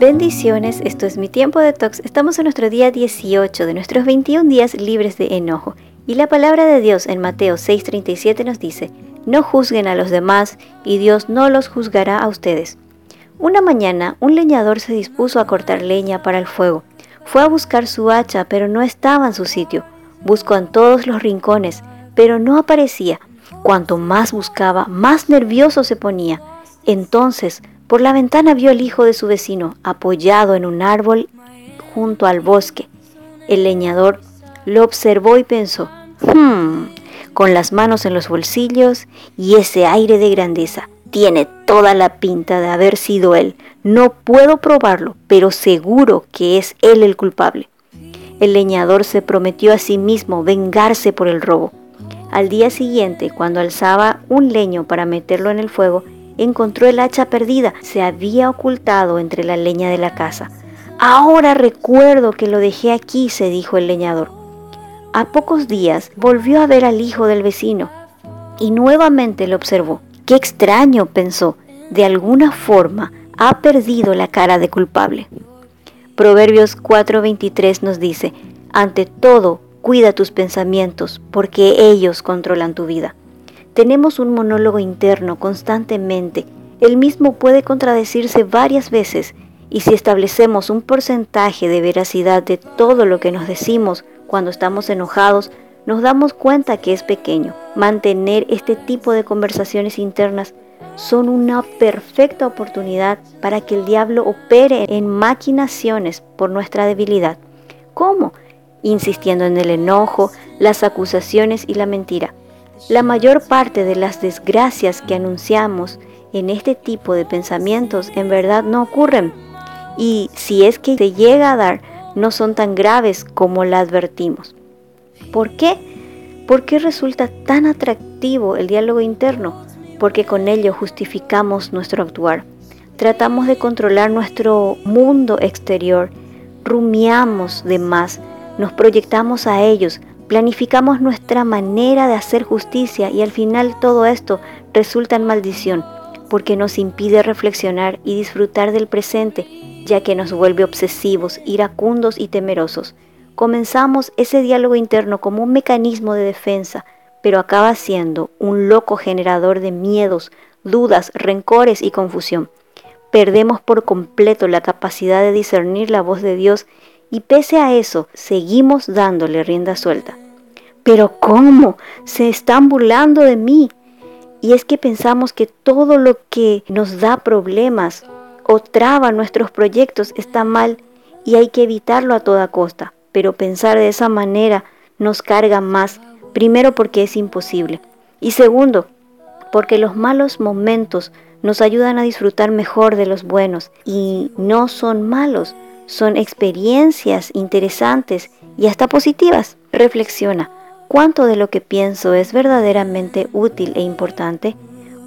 Bendiciones, esto es mi tiempo de tox. Estamos en nuestro día 18 de nuestros 21 días libres de enojo. Y la palabra de Dios en Mateo 6:37 nos dice, no juzguen a los demás y Dios no los juzgará a ustedes. Una mañana un leñador se dispuso a cortar leña para el fuego. Fue a buscar su hacha, pero no estaba en su sitio. Buscó en todos los rincones, pero no aparecía. Cuanto más buscaba, más nervioso se ponía. Entonces por la ventana vio al hijo de su vecino apoyado en un árbol junto al bosque. El leñador lo observó y pensó, hmm, con las manos en los bolsillos y ese aire de grandeza. Tiene toda la pinta de haber sido él. No puedo probarlo, pero seguro que es él el culpable. El leñador se prometió a sí mismo vengarse por el robo. Al día siguiente, cuando alzaba un leño para meterlo en el fuego, encontró el hacha perdida. Se había ocultado entre la leña de la casa. Ahora recuerdo que lo dejé aquí, se dijo el leñador. A pocos días volvió a ver al hijo del vecino y nuevamente lo observó. Qué extraño, pensó. De alguna forma ha perdido la cara de culpable. Proverbios 4:23 nos dice, ante todo, cuida tus pensamientos, porque ellos controlan tu vida. Tenemos un monólogo interno constantemente. El mismo puede contradecirse varias veces y si establecemos un porcentaje de veracidad de todo lo que nos decimos cuando estamos enojados, nos damos cuenta que es pequeño. Mantener este tipo de conversaciones internas son una perfecta oportunidad para que el diablo opere en maquinaciones por nuestra debilidad. ¿Cómo? Insistiendo en el enojo, las acusaciones y la mentira. La mayor parte de las desgracias que anunciamos en este tipo de pensamientos en verdad no ocurren y si es que se llega a dar, no son tan graves como la advertimos. ¿Por qué? ¿Por qué resulta tan atractivo el diálogo interno? Porque con ello justificamos nuestro actuar. Tratamos de controlar nuestro mundo exterior, rumiamos de más, nos proyectamos a ellos, Planificamos nuestra manera de hacer justicia y al final todo esto resulta en maldición porque nos impide reflexionar y disfrutar del presente, ya que nos vuelve obsesivos, iracundos y temerosos. Comenzamos ese diálogo interno como un mecanismo de defensa, pero acaba siendo un loco generador de miedos, dudas, rencores y confusión. Perdemos por completo la capacidad de discernir la voz de Dios y pese a eso seguimos dándole rienda suelta. Pero ¿cómo? Se están burlando de mí. Y es que pensamos que todo lo que nos da problemas o traba nuestros proyectos está mal y hay que evitarlo a toda costa. Pero pensar de esa manera nos carga más, primero porque es imposible y segundo porque los malos momentos nos ayudan a disfrutar mejor de los buenos y no son malos, son experiencias interesantes y hasta positivas. Reflexiona, ¿cuánto de lo que pienso es verdaderamente útil e importante?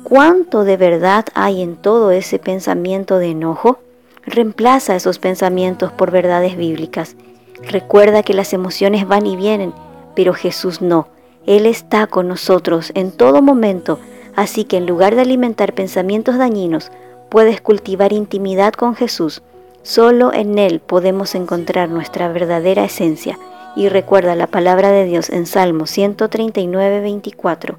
¿Cuánto de verdad hay en todo ese pensamiento de enojo? Reemplaza esos pensamientos por verdades bíblicas. Recuerda que las emociones van y vienen, pero Jesús no. Él está con nosotros en todo momento, así que en lugar de alimentar pensamientos dañinos, puedes cultivar intimidad con Jesús Solo en Él podemos encontrar nuestra verdadera esencia. Y recuerda la palabra de Dios en Salmo 139, 24.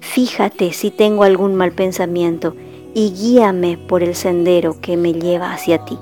Fíjate si tengo algún mal pensamiento y guíame por el sendero que me lleva hacia ti.